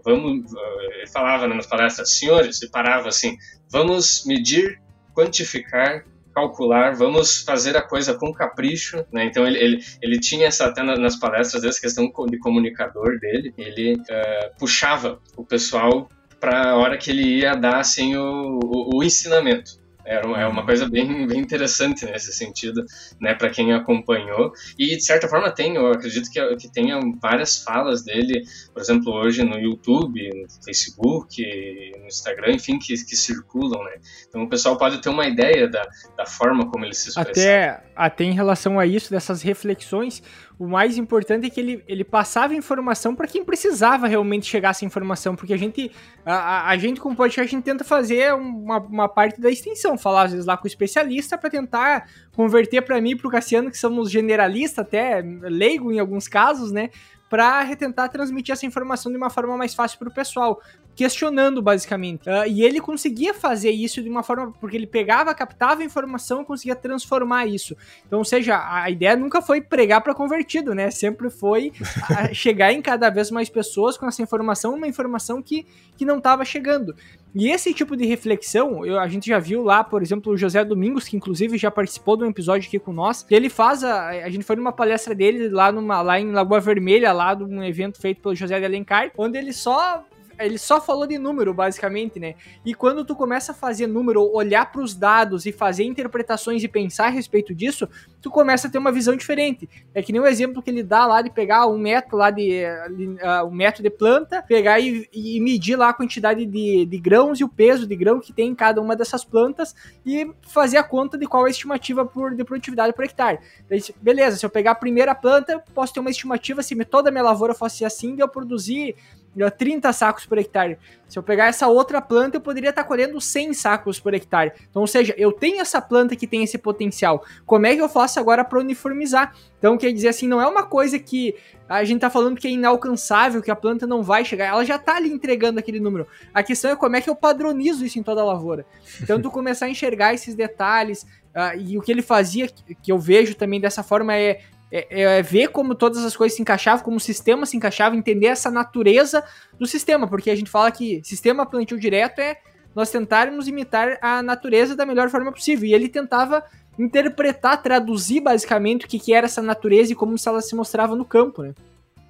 Vamos, uh, ele falava nas palestras, senhores, ele parava assim, vamos medir, quantificar, calcular, vamos fazer a coisa com capricho, né? Então ele, ele, ele tinha essa até nas palestras essa questão de comunicador dele, ele uh, puxava o pessoal para a hora que ele ia dar assim o, o, o ensinamento. Era uma, é uma coisa bem, bem interessante nesse sentido, né, para quem acompanhou. E de certa forma tem, eu acredito que, que tenha várias falas dele, por exemplo, hoje no YouTube, no Facebook, no Instagram, enfim, que, que circulam, né. Então o pessoal pode ter uma ideia da, da forma como ele se expressa. Até, até em relação a isso, dessas reflexões, o mais importante é que ele, ele passava informação para quem precisava realmente chegar essa informação, porque a gente, a, a gente com o podcast, a gente tenta fazer uma, uma parte da extensão, falar às vezes lá com o especialista para tentar converter para mim e para o Cassiano, que somos generalistas, até leigo em alguns casos, né? Para tentar transmitir essa informação de uma forma mais fácil para o pessoal, questionando basicamente. Uh, e ele conseguia fazer isso de uma forma porque ele pegava, captava a informação, e conseguia transformar isso. Então, ou seja, a ideia nunca foi pregar para convertido, né? Sempre foi chegar em cada vez mais pessoas com essa informação, uma informação que, que não estava chegando. E esse tipo de reflexão, eu, a gente já viu lá, por exemplo, o José Domingos, que inclusive já participou de um episódio aqui com nós. Ele faz a. A gente foi numa palestra dele lá, numa, lá em Lagoa Vermelha, lá de um evento feito pelo José de Alencar, onde ele só ele só falou de número, basicamente, né? E quando tu começa a fazer número, olhar para os dados e fazer interpretações e pensar a respeito disso, tu começa a ter uma visão diferente. É que nem o exemplo que ele dá lá de pegar um metro lá de, uh, um metro de planta, pegar e, e, medir lá a quantidade de, de grãos e o peso de grão que tem em cada uma dessas plantas e fazer a conta de qual é a estimativa por, de produtividade por hectare. Daí, beleza, se eu pegar a primeira planta, posso ter uma estimativa se toda a minha lavoura fosse assim, de eu produzir 30 sacos por hectare. Se eu pegar essa outra planta, eu poderia estar colhendo 100 sacos por hectare. Então, ou seja, eu tenho essa planta que tem esse potencial. Como é que eu faço agora para uniformizar? Então, quer dizer assim, não é uma coisa que a gente está falando que é inalcançável, que a planta não vai chegar. Ela já está ali entregando aquele número. A questão é como é que eu padronizo isso em toda a lavoura. Então, tu começar a enxergar esses detalhes. Uh, e o que ele fazia, que eu vejo também dessa forma, é é, é, ver como todas as coisas se encaixavam, como o sistema se encaixava, entender essa natureza do sistema, porque a gente fala que sistema plantio direto é nós tentarmos imitar a natureza da melhor forma possível. E ele tentava interpretar, traduzir basicamente o que, que era essa natureza e como ela se mostrava no campo, né?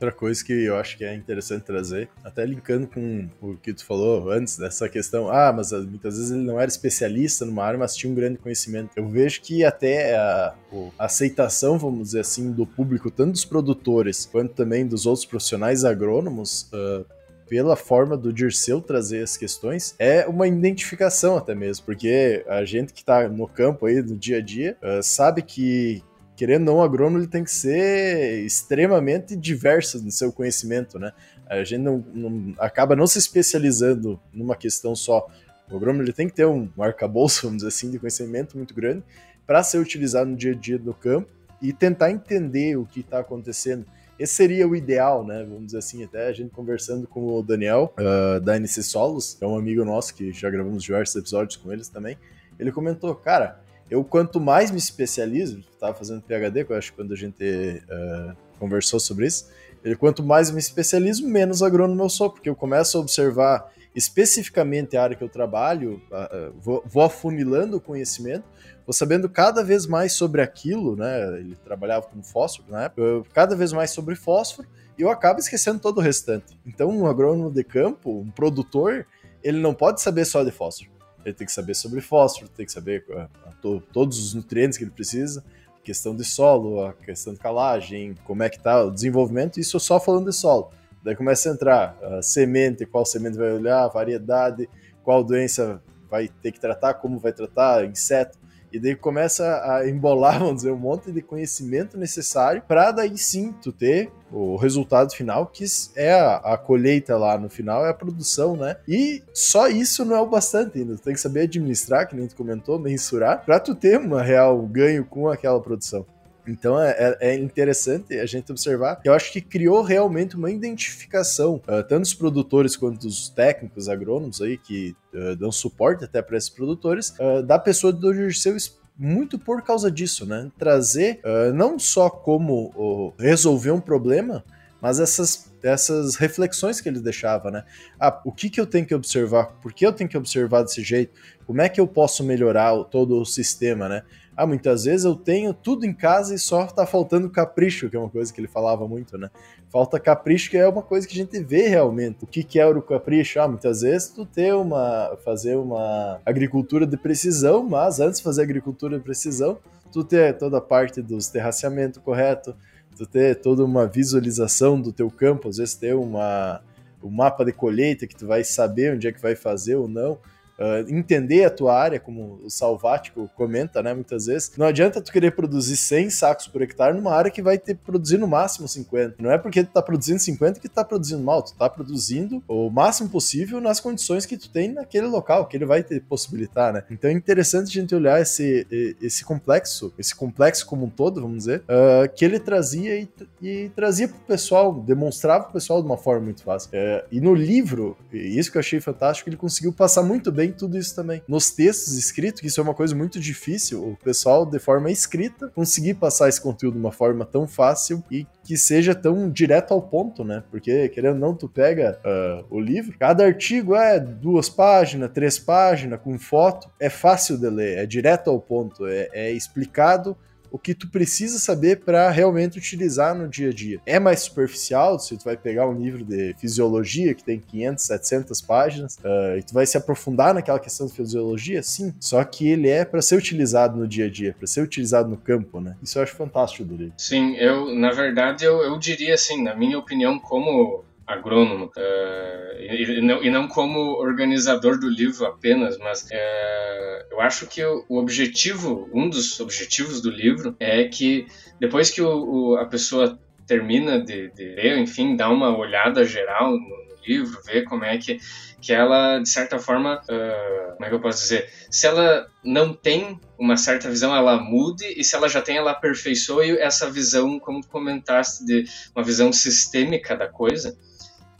Outra coisa que eu acho que é interessante trazer, até linkando com o que tu falou antes, dessa questão, ah, mas muitas vezes ele não era especialista numa área, mas tinha um grande conhecimento. Eu vejo que até a, a aceitação, vamos dizer assim, do público, tanto dos produtores quanto também dos outros profissionais agrônomos, uh, pela forma do Dirceu trazer as questões, é uma identificação até mesmo, porque a gente que está no campo aí, no dia a dia, uh, sabe que querendo ou não, o agrônomo ele tem que ser extremamente diverso no seu conhecimento, né? A gente não, não acaba não se especializando numa questão só. O agrônomo ele tem que ter um arcabouço, vamos dizer assim, de conhecimento muito grande para ser utilizado no dia a dia do campo e tentar entender o que está acontecendo. Esse seria o ideal, né? Vamos dizer assim, até a gente conversando com o Daniel, uh, da NC Solos, que é um amigo nosso que já gravamos diversos episódios com eles também. Ele comentou, cara, eu, quanto mais me especializo, estava fazendo PHD, que eu acho que quando a gente uh, conversou sobre isso, ele, quanto mais me especializo, menos agrônomo eu sou, porque eu começo a observar especificamente a área que eu trabalho, uh, vou, vou afunilando o conhecimento, vou sabendo cada vez mais sobre aquilo, né? Ele trabalhava com fósforo época, cada vez mais sobre fósforo, e eu acabo esquecendo todo o restante. Então, um agrônomo de campo, um produtor, ele não pode saber só de fósforo ele tem que saber sobre fósforo, tem que saber a, a to, todos os nutrientes que ele precisa, questão de solo, a questão de calagem, como é que tá o desenvolvimento, isso só falando de solo. Daí começa a entrar a semente, qual semente vai olhar, variedade, qual doença vai ter que tratar, como vai tratar, inseto. E daí começa a embolar, vamos dizer, um monte de conhecimento necessário para daí sim tu ter o resultado final, que é a, a, colheita lá no final, é a produção, né? E só isso não é o bastante ainda. Tu tem que saber administrar, que nem tu comentou, mensurar, para tu ter uma real ganho com aquela produção. Então é, é, é, interessante a gente observar. Eu acho que criou realmente uma identificação, uh, tanto os produtores quanto os técnicos agrônomos aí que uh, dão suporte até para esses produtores, uh, da pessoa do Dirceu muito por causa disso, né? Trazer não só como resolver um problema, mas essas, essas reflexões que ele deixava, né? Ah, o que, que eu tenho que observar? Por que eu tenho que observar desse jeito? Como é que eu posso melhorar todo o sistema, né? Ah, muitas vezes eu tenho tudo em casa e só tá faltando capricho, que é uma coisa que ele falava muito, né? Falta capricho, que é uma coisa que a gente vê realmente. O que, que é o capricho? Ah, muitas vezes tu ter uma. fazer uma agricultura de precisão, mas antes de fazer agricultura de precisão, tu ter toda a parte dos terraceamento correto, tu ter toda uma visualização do teu campo, às vezes ter uma, um mapa de colheita que tu vai saber onde é que vai fazer ou não uh, entender a tua área, como o Salvático comenta, né, muitas vezes. Não adianta tu querer produzir 100 sacos por hectare numa área que vai ter produzir no máximo 50. Não é porque tu tá produzindo 50 que tu tá produzindo mal, tu tá produzindo o máximo possível nas condições que tu tem naquele local, que ele vai te possibilitar, né? Então é interessante a gente olhar esse, esse complexo, esse complexo como um todo, vamos dizer, uh, que ele trazia e, e trazia pro pessoal, demonstrava pro pessoal de uma forma muito fácil. Uh, e no livro, isso que eu achei fantástico, ele conseguiu passar muito bem tem tudo isso também. Nos textos escritos, que isso é uma coisa muito difícil, o pessoal, de forma escrita, conseguir passar esse conteúdo de uma forma tão fácil e que seja tão direto ao ponto, né? Porque, querendo ou não, tu pega uh, o livro, cada artigo é duas páginas, três páginas, com foto, é fácil de ler, é direto ao ponto, é, é explicado o que tu precisa saber para realmente utilizar no dia a dia. É mais superficial, se tu vai pegar um livro de fisiologia que tem 500, 700 páginas, uh, e tu vai se aprofundar naquela questão de fisiologia, sim, só que ele é para ser utilizado no dia a dia, para ser utilizado no campo, né? Isso eu acho fantástico do livro. Sim, eu, na verdade, eu, eu diria assim, na minha opinião, como agrônomo uh, e, e, não, e, não, como organizador do livro apenas, mas uh, eu acho que o, objetivo, um dos objetivos do livro é que depois que o, o, a pessoa termina de, de, ler, enfim, dá uma olhada geral no, no, livro, ver como é que, que ela, de certa forma, uh, como é que eu posso dizer, se ela não tem uma certa visão, ela mude, e se ela já tem, ela aperfeiçoe essa visão, como comentaste, de uma visão sistêmica da coisa,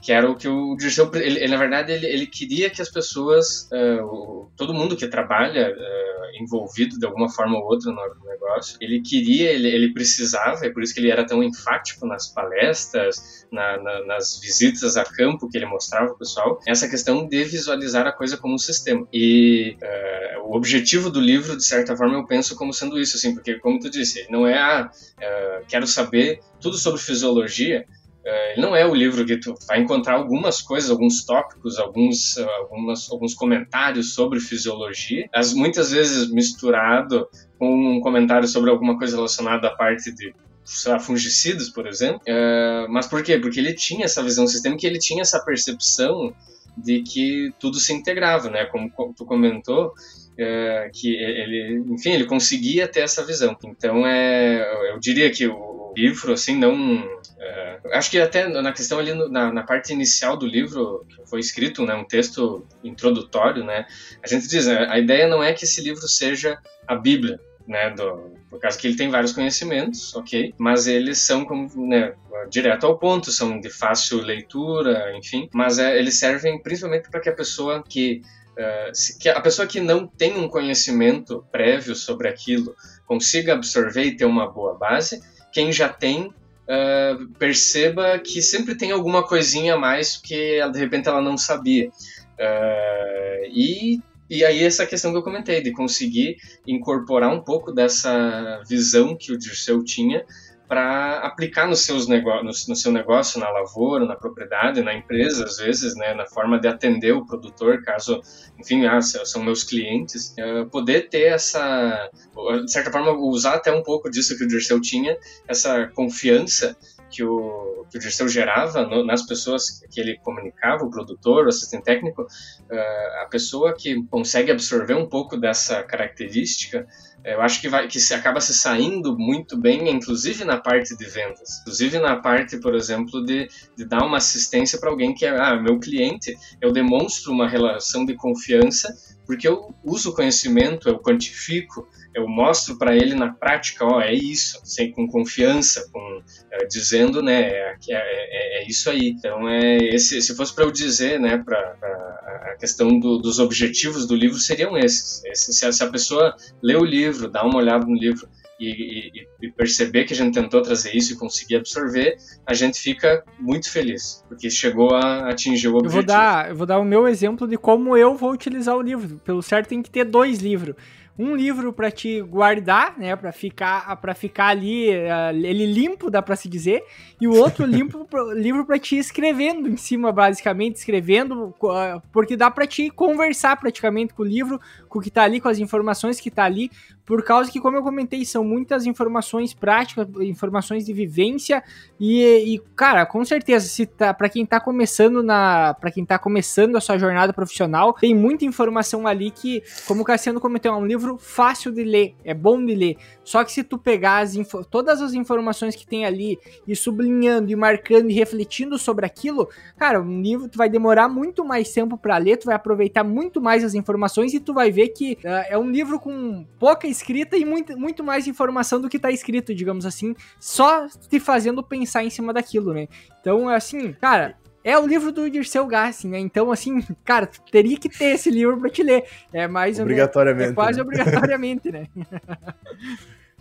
que era o que o Dirceu, ele, ele, na verdade, ele, ele queria que as pessoas, uh, todo mundo que trabalha uh, envolvido de alguma forma ou outra no negócio, ele queria, ele, ele precisava, é por isso que ele era tão enfático nas palestras, na, na, nas visitas a campo que ele mostrava ao pessoal, essa questão de visualizar a coisa como um sistema. E uh, o objetivo do livro, de certa forma, eu penso como sendo isso, assim, porque, como tu disse, não é, ah, quero saber tudo sobre fisiologia, ele não é o livro que tu vai encontrar algumas coisas, alguns tópicos, alguns, algumas, alguns comentários sobre fisiologia, as, muitas vezes misturado com um comentário sobre alguma coisa relacionada à parte de sei lá, fungicidas, por exemplo. É, mas por quê? Porque ele tinha essa visão sistêmica, ele tinha essa percepção de que tudo se integrava, né? Como tu comentou, é, que ele, enfim, ele conseguia ter essa visão. Então, é, eu diria que o livro, assim, não é, acho que até na questão ali no, na, na, parte inicial do livro que foi escrito, né, um texto introdutório, né, a gente diz, né, a ideia não é que esse livro seja a Bíblia, né, do, por causa que ele tem vários conhecimentos, ok, mas eles são como, né, direto ao ponto, são de fácil leitura, enfim, mas é, eles servem principalmente para que a pessoa que Uh, que a pessoa que não tem um conhecimento prévio sobre aquilo consiga absorver e ter uma boa base, quem já tem uh, perceba que sempre tem alguma coisinha a mais que de repente ela não sabia. Uh, e, e aí essa questão que eu comentei, de conseguir incorporar um pouco dessa visão que o Dirceu tinha para aplicar nos seus no, no, seu negócio, na lavoura, na propriedade, na empresa, às vezes, né, na forma de atender o produtor, caso, enfim, ah, são meus clientes, uh, poder ter essa, de certa forma, usar até um pouco disso que o Dirceu tinha, essa confiança que o, que o Dirceu gerava no, nas pessoas que ele comunicava, o produtor, o assistente técnico, uh, a pessoa que consegue absorver um pouco dessa característica eu acho que, vai, que se acaba se saindo muito bem, inclusive na parte de vendas. Inclusive na parte, por exemplo, de, de dar uma assistência para alguém que é ah, meu cliente. Eu demonstro uma relação de confiança porque eu uso o conhecimento, eu quantifico, eu mostro para ele na prática, ó, é isso, sem com confiança, com é, dizendo, né, é, é, é, é, isso aí. Então é esse, se fosse para eu dizer, né, para a questão do, dos objetivos do livro seriam esses. Esse, se, a, se a pessoa lê o livro, dá uma olhada no livro, e, e, e, perceber que a gente tentou trazer isso e conseguir absorver, a gente fica muito feliz, porque chegou a atingir o objetivo. Eu vou dar, eu vou dar o meu exemplo de como eu vou utilizar o livro. Pelo certo, tem que ter dois livros um livro para te guardar, né, para ficar para ficar ali uh, ele limpo, dá para se dizer, e o outro limpo livro para te escrevendo em cima basicamente, escrevendo, uh, porque dá para te conversar praticamente com o livro, com o que tá ali, com as informações que tá ali, por causa que como eu comentei, são muitas informações práticas, informações de vivência e, e cara, com certeza, se tá para quem tá começando na para quem tá começando a sua jornada profissional, tem muita informação ali que, como o Cassiano comentou, é um livro livro fácil de ler, é bom de ler. Só que se tu pegar as todas as informações que tem ali e sublinhando e marcando e refletindo sobre aquilo, cara, um livro tu vai demorar muito mais tempo para ler, tu vai aproveitar muito mais as informações e tu vai ver que uh, é um livro com pouca escrita e muito, muito mais informação do que tá escrito, digamos assim, só te fazendo pensar em cima daquilo, né? Então, assim, cara, é o livro do Dirceu Gassi, né? Então, assim, cara, tu teria que ter esse livro para te ler. É mais obrigatoriamente. É quase né? obrigatoriamente, né?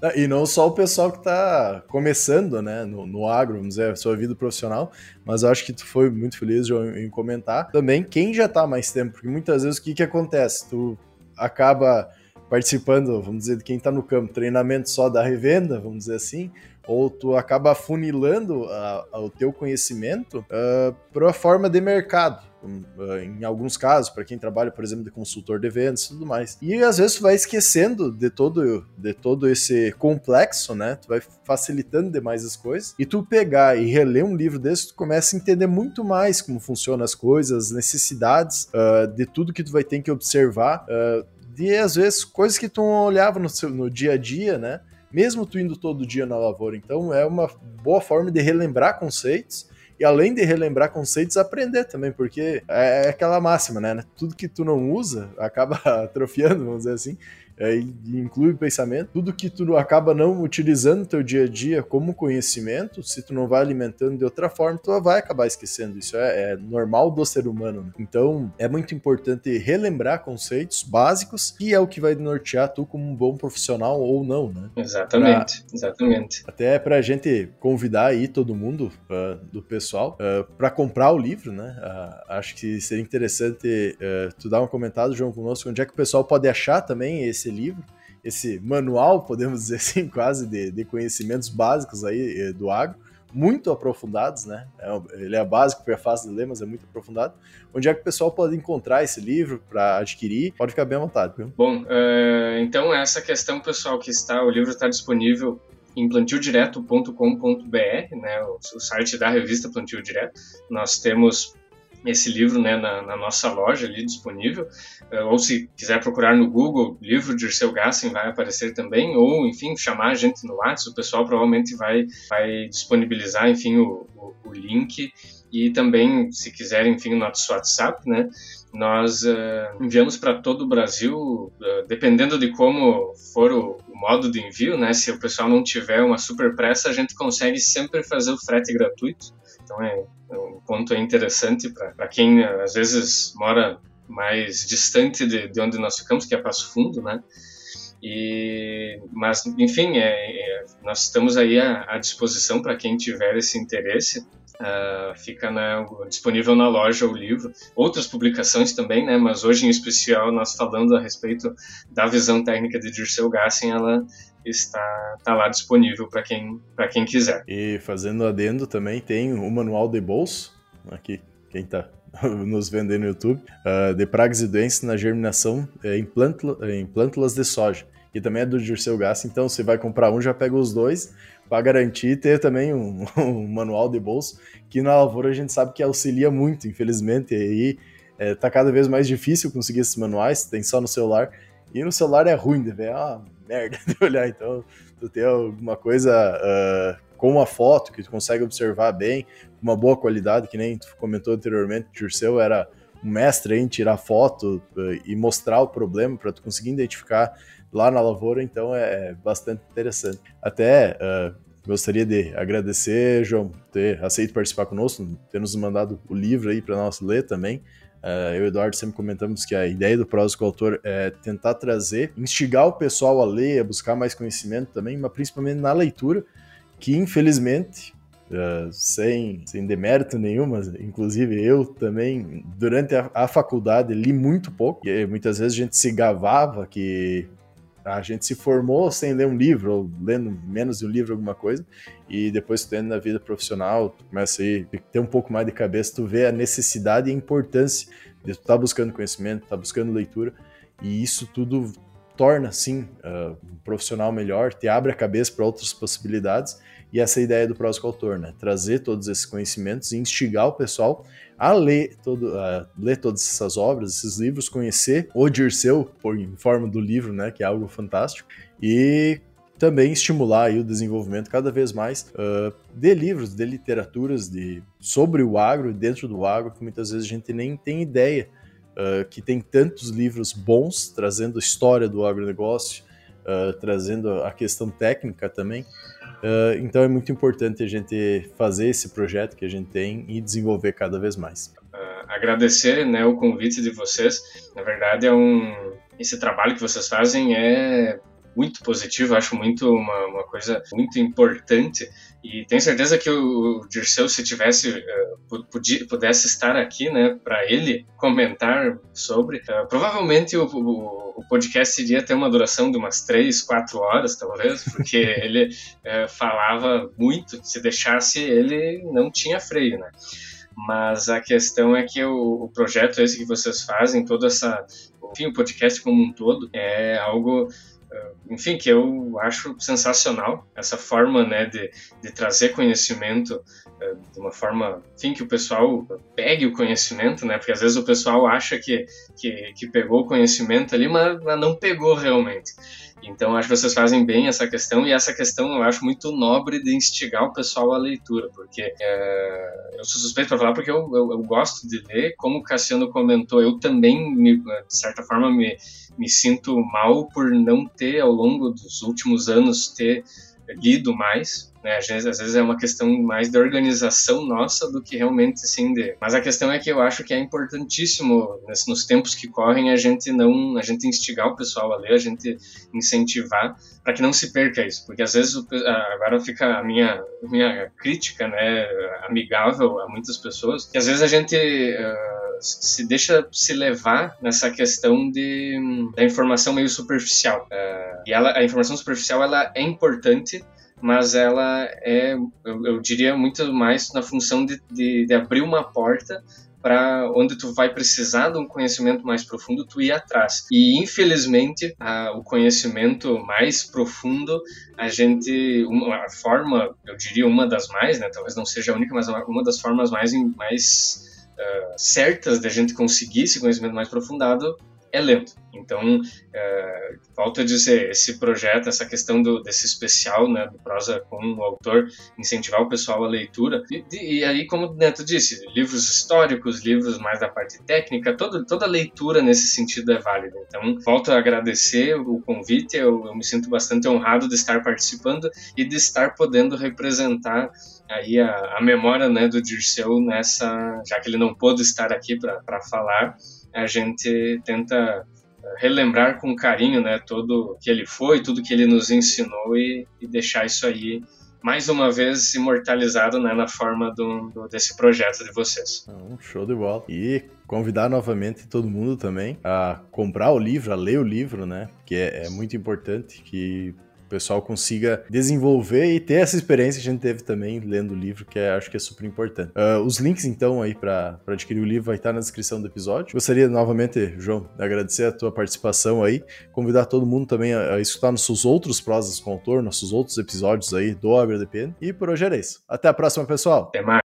Ah, e não só o pessoal que está começando, né, no, no, agro, vamos dizer, a sua vida profissional, mas acho que tu foi muito feliz João, em comentar. Também quem já está há mais tempo, porque muitas vezes o que que acontece? Tu acaba participando, vamos dizer, de quem está no campo, treinamento só da revenda, vamos dizer assim, ou tu acaba funilando a, a, o teu conhecimento uh, para a forma de mercado. Uh, em alguns casos, para quem trabalha, por exemplo, de consultor de vendas e tudo mais. E às vezes tu vai esquecendo de todo, de todo esse complexo, né? Tu vai facilitando demais as coisas. E tu pegar e reler um livro desse, tu começa a entender muito mais como funcionam as coisas, as necessidades uh, de tudo que tu vai ter que observar. Uh, de às vezes coisas que tu olhava no, seu, no dia a dia, né? Mesmo tu indo todo dia na lavoura. Então é uma boa forma de relembrar conceitos e além de relembrar conceitos, aprender também, porque é aquela máxima, né? Tudo que tu não usa acaba atrofiando, vamos dizer assim é, inclui o pensamento, tudo que tu acaba não utilizando no teu dia a dia como conhecimento, se tu não vai alimentando de outra forma, tu vai acabar esquecendo. Isso é, é normal do ser humano. Né? Então, é muito importante relembrar conceitos básicos, que é o que vai nortear tu como um bom profissional ou não, né? Exatamente, pra, exatamente. Até pra gente convidar aí todo mundo uh, do pessoal uh, para comprar o livro, né? Uh, acho que seria interessante tu dar um comentário, João, conosco, onde é que o pessoal pode achar também esse esse livro, esse manual, podemos dizer assim, quase de, de conhecimentos básicos aí eh, do agro, muito aprofundados, né? É, ele é básico, é fácil de ler, mas é muito aprofundado. Onde é que o pessoal pode encontrar esse livro para adquirir? Pode ficar bem à vontade, viu? Bom, uh, então essa questão, pessoal, que está, o livro está disponível em plantiodireto.com.br, né, o, o, site da revista Plantio Direto. Nós temos esse livro né, na, na, nossa loja ali disponível, uh, ou se quiser procurar no Google, livro de Dirceu Gassen vai aparecer também, ou enfim, chamar a gente no WhatsApp, o pessoal provavelmente vai, vai disponibilizar enfim o, o, o link e também, se quiser, enfim, o nosso WhatsApp, né? Nós uh, enviamos para todo o Brasil, uh, dependendo de como for o, o, modo de envio, né? Se o pessoal não tiver uma super pressa, a gente consegue sempre fazer o frete gratuito. Então é, é ponto interessante para quem às vezes mora mais distante de, de, onde nós ficamos, que é Passo Fundo, né? E, mas, enfim, é, é, nós estamos aí à, à disposição para quem tiver esse interesse. Uh, fica na, disponível na loja o livro. Outras publicações também, né? Mas hoje em especial nós falando a respeito da visão técnica de Dirceu Gassen, ela está, está lá disponível para quem, quem quiser. E fazendo adendo também, tem o manual de bolso, aqui, quem está nos vendo aí no YouTube, uh, de pragas e doenças na germinação eh, em, plântula, em plântulas de soja. Que também é do Dirceu Gassa, então você vai comprar um, já pega os dois, para garantir ter também um, um, manual de bolso, que na lavoura a gente sabe que auxilia muito, infelizmente, e aí é, tá cada vez mais difícil conseguir esses manuais, tem só no celular, e no celular é ruim de ver, ah, merda de olhar. Então, tu tem alguma coisa uh, com uma foto que tu consegue observar bem, uma boa qualidade, que nem tu comentou anteriormente, o Dirceu era um mestre em tirar foto uh, e mostrar o problema para tu conseguir identificar lá na lavoura, então é, é bastante interessante. Até uh, gostaria de agradecer, João, ter aceito participar conosco, ter nos mandado o livro aí para nós ler também. Uh, eu e o Eduardo sempre comentamos que a ideia do Prosa com o Autor é tentar trazer, instigar o pessoal a ler, a buscar mais conhecimento também, mas principalmente na leitura, que infelizmente, uh, sem, sem demérito nenhum, mas inclusive eu também, durante a, a faculdade, li muito pouco, e muitas vezes a gente se gavava que a gente se formou sem ler um livro, ou lendo menos de um livro, alguma coisa, e depois tu na vida profissional, tu começa a ter um pouco mais de cabeça, tu vê a necessidade e a importância de tu estar tá buscando conhecimento, estar tá buscando leitura, e isso tudo torna, sim, uh, um profissional melhor, te abre a cabeça para outras possibilidades, e essa é a ideia do Próximo Autor, né? Trazer todos esses conhecimentos e instigar o pessoal a ler, todo, a ler todas essas obras, esses livros, conhecer o Dirceu por, em forma do livro, né? Que é algo fantástico. E também estimular o desenvolvimento cada vez mais uh, de livros, de literaturas de, sobre o agro, dentro do agro, que muitas vezes a gente nem tem ideia uh, que tem tantos livros bons, trazendo a história do agronegócio, uh, trazendo a questão técnica também, Uh, então é muito importante a gente fazer esse projeto que a gente tem e desenvolver cada vez mais. Uh, agradecer né, o convite de vocês. Na verdade, é um, esse trabalho que vocês fazem é muito positivo, acho muito uma, uma coisa muito importante e tenho certeza que o Dirceu, se tivesse uh, pudesse estar aqui, né, para ele comentar sobre, uh, provavelmente o, o, podcast iria ter uma duração de umas três, quatro horas, talvez, porque ele uh, falava muito. Se deixasse, ele não tinha freio, né? Mas a questão é que o, o projeto esse que vocês fazem, todo essa, enfim, o podcast como um todo, é algo enfim, que eu acho sensacional essa forma, né, de, de trazer conhecimento uh, de uma forma, enfim, que o pessoal pegue o conhecimento, né, porque às vezes o pessoal acha que, que, que pegou o conhecimento ali, mas, mas não pegou realmente. Então, acho que vocês fazem bem essa questão, e essa questão eu acho muito nobre de instigar o pessoal à leitura, porque é, eu sou suspeito para falar porque eu, eu, eu, gosto de ler, como o Cassiano comentou, eu também, me, de certa forma, me, me sinto mal por não ter, ao longo dos últimos anos, ter lido mais, né? Às vezes, às vezes é uma questão mais de organização nossa do que realmente sim de. Mas a questão é que eu acho que é importantíssimo nesse, nos tempos que correm a gente não, a gente instigar o pessoal a ler, a gente incentivar para que não se perca isso, porque às vezes agora fica a minha minha crítica, né, amigável a muitas pessoas, que às vezes a gente uh, se deixa se levar nessa questão de da informação meio superficial. Uh, e ela, a informação superficial ela é importante mas ela é, eu, eu diria, muito mais na função de, de, de abrir uma porta para onde tu vai precisar de um conhecimento mais profundo, tu ir atrás. E infelizmente, a, o conhecimento mais profundo, a gente, uma forma, eu diria uma das mais, né, talvez não seja a única, mas uma das formas mais, mais uh, certas de a gente conseguir esse conhecimento mais aprofundado é lento. Então, é, volto a dizer, esse projeto, essa questão do, desse especial, né, do prosa com o autor, incentivar o pessoal à leitura. E, e aí, como o Neto disse, livros históricos, livros mais da parte técnica, todo, toda leitura nesse sentido é válida. Então, volto a agradecer o convite, eu, eu me sinto bastante honrado de estar participando e de estar podendo representar aí a, a memória né, do Dirceu nessa, já que ele não pôde estar aqui para falar, a gente tenta eh, relembrar com carinho, né, todo que ele foi, tudo que ele nos ensinou e, e deixar isso aí mais uma vez imortalizado né, na forma do, do, desse projeto de vocês. Um show de bola. E convidar novamente todo mundo também a comprar o livro, a ler o livro, né? Que é, é muito importante que pessoal consiga desenvolver e ter essa experiência que a gente teve também lendo o livro, que é, acho que é super importante. Uh, os links, então, aí para adquirir o livro vai estar na descrição do episódio. Gostaria novamente, João, de agradecer a tua participação aí, convidar todo mundo também a, a escutar nossos outros prosas com o autor, nossos outros episódios aí do AgroDPN. E por hoje era isso. Até a próxima, pessoal. Até mais.